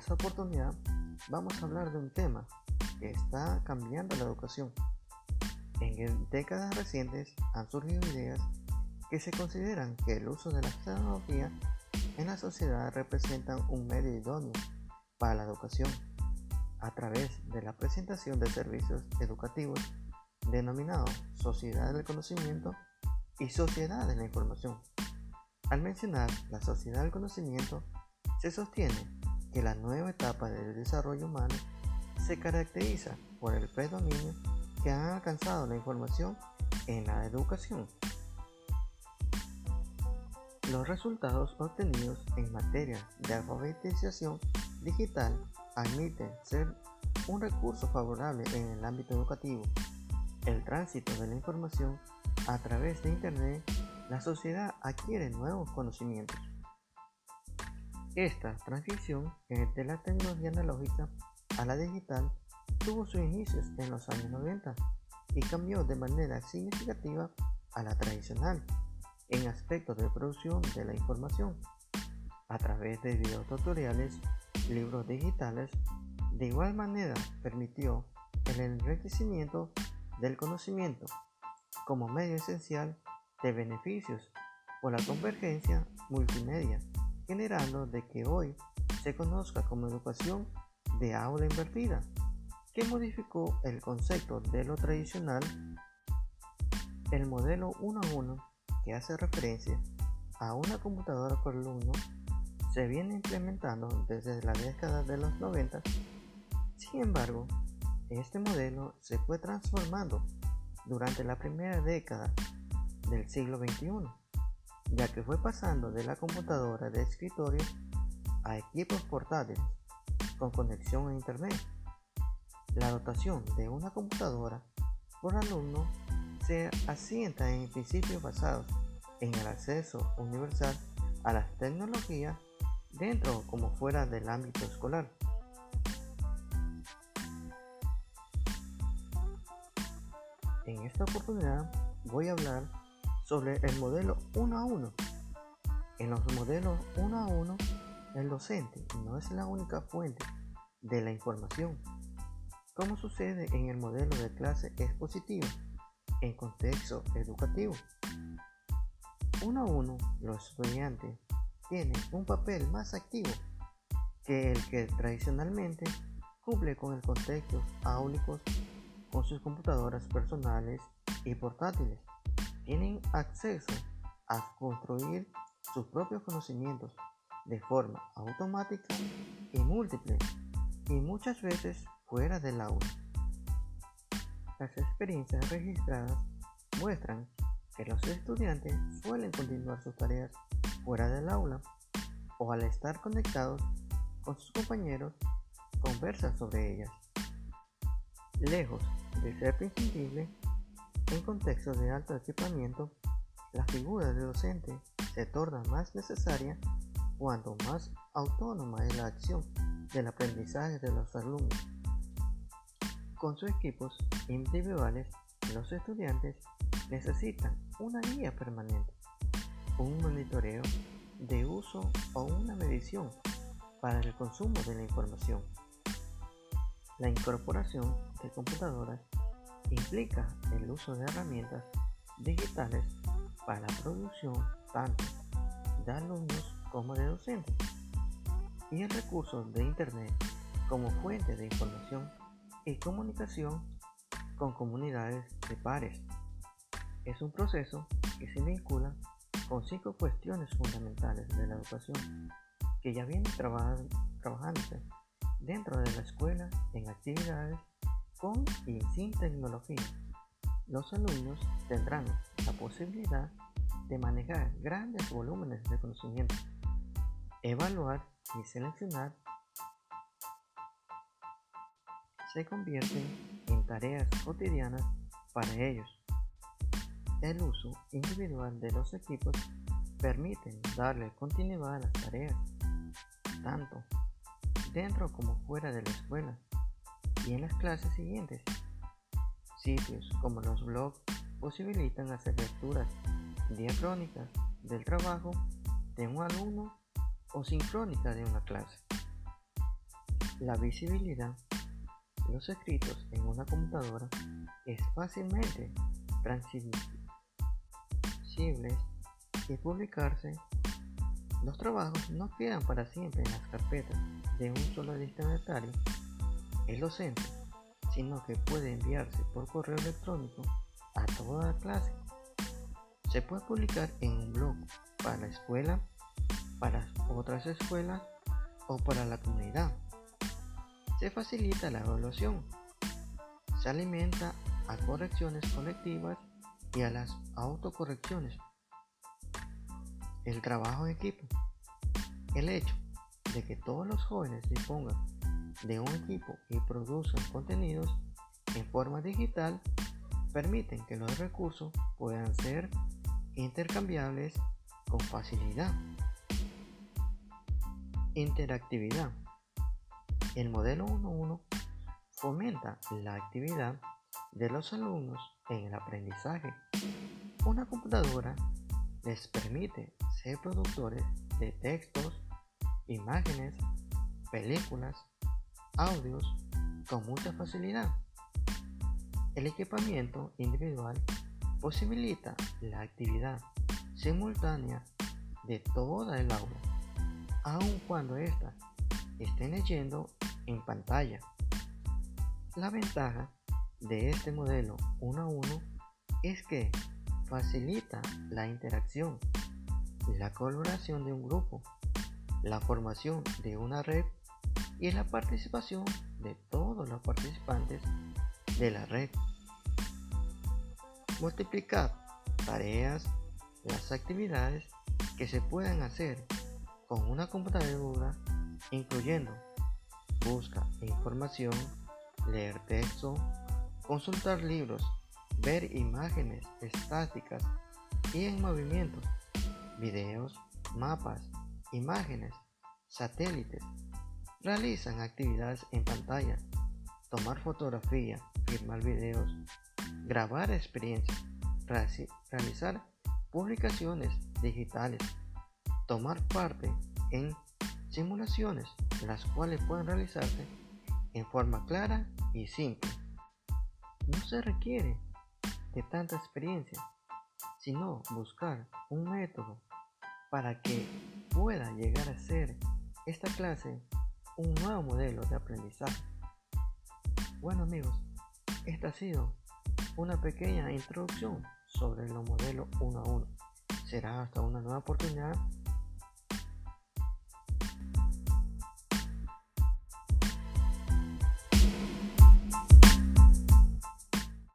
esta oportunidad vamos a hablar de un tema que está cambiando la educación. En décadas recientes han surgido ideas que se consideran que el uso de la tecnología en la sociedad representa un medio idóneo para la educación a través de la presentación de servicios educativos denominados sociedad del conocimiento y sociedad de la información. Al mencionar la sociedad del conocimiento, se sostiene que la nueva etapa del desarrollo humano se caracteriza por el predominio que han alcanzado la información en la educación. Los resultados obtenidos en materia de alfabetización digital admiten ser un recurso favorable en el ámbito educativo. El tránsito de la información a través de Internet, la sociedad adquiere nuevos conocimientos. Esta transición de la tecnología analógica a la digital tuvo sus inicios en los años 90 y cambió de manera significativa a la tradicional en aspectos de producción de la información a través de videotutoriales, libros digitales. De igual manera permitió el enriquecimiento del conocimiento como medio esencial de beneficios por la convergencia multimedia, generando de que hoy se conozca como educación de aula invertida, que modificó el concepto de lo tradicional, el modelo 1 a 1 que hace referencia a una computadora por alumno se viene implementando desde la década de los 90. Sin embargo, este modelo se fue transformando durante la primera década del siglo XXI, ya que fue pasando de la computadora de escritorio a equipos portátiles con conexión a Internet. La dotación de una computadora por alumno se asienta en principios basados en el acceso universal a las tecnologías dentro como fuera del ámbito escolar. En esta oportunidad voy a hablar sobre el modelo 1 a 1. En los modelos 1 a 1, el docente no es la única fuente de la información, como sucede en el modelo de clase expositiva en contexto educativo. 1 a 1, los estudiantes tiene un papel más activo que el que tradicionalmente cumple con el contexto áulicos con sus computadoras personales y portátiles. Tienen acceso a construir sus propios conocimientos de forma automática y múltiple y muchas veces fuera del aula. Las experiencias registradas muestran que los estudiantes suelen continuar sus tareas fuera del aula o al estar conectados con sus compañeros conversan sobre ellas. Lejos de ser prescindible, en contextos de alto equipamiento, la figura de docente se torna más necesaria cuanto más autónoma es la acción del aprendizaje de los alumnos. Con sus equipos individuales, los estudiantes necesitan una guía permanente un monitoreo de uso o una medición para el consumo de la información. La incorporación de computadoras implica el uso de herramientas digitales para la producción tanto de alumnos como de docentes y el recurso de Internet como fuente de información y comunicación con comunidades de pares. Es un proceso que se vincula con cinco cuestiones fundamentales de la educación que ya vienen trabajándose dentro de la escuela en actividades con y sin tecnología. Los alumnos tendrán la posibilidad de manejar grandes volúmenes de conocimiento, evaluar y seleccionar se convierten en tareas cotidianas para ellos. El uso individual de los equipos permite darle continuidad a las tareas, tanto dentro como fuera de la escuela y en las clases siguientes. Sitios como los blogs posibilitan hacer lecturas diacrónicas del trabajo de un alumno o sincrónica de una clase. La visibilidad de los escritos en una computadora es fácilmente transmisibles y publicarse. Los trabajos no quedan para siempre en las carpetas de un solo destinatario, el docente, sino que puede enviarse por correo electrónico a toda la clase. Se puede publicar en un blog para la escuela, para otras escuelas o para la comunidad. Se facilita la evaluación. Se alimenta a correcciones colectivas y a las autocorrecciones. El trabajo en equipo. El hecho de que todos los jóvenes dispongan de un equipo y produzcan contenidos en forma digital permiten que los recursos puedan ser intercambiables con facilidad. Interactividad. El modelo 1.1 fomenta la actividad de los alumnos en el aprendizaje. Una computadora les permite ser productores de textos, imágenes, películas, audios con mucha facilidad. El equipamiento individual posibilita la actividad simultánea de toda el aula, aun cuando éstas estén leyendo en pantalla. La ventaja de este modelo 1 a 1 es que facilita la interacción, la colaboración de un grupo, la formación de una red y la participación de todos los participantes de la red. Multiplicar tareas, las actividades que se pueden hacer con una computadora, incluyendo busca información, leer texto, consultar libros, ver imágenes estáticas y en movimiento, videos, mapas, imágenes, satélites. Realizan actividades en pantalla, tomar fotografía, firmar videos, grabar experiencias, realizar publicaciones digitales, tomar parte en simulaciones, las cuales pueden realizarse en forma clara y simple. No se requiere de tanta experiencia, sino buscar un método para que pueda llegar a ser esta clase un nuevo modelo de aprendizaje. Bueno amigos, esta ha sido una pequeña introducción sobre los modelos 1 a 1. Será hasta una nueva oportunidad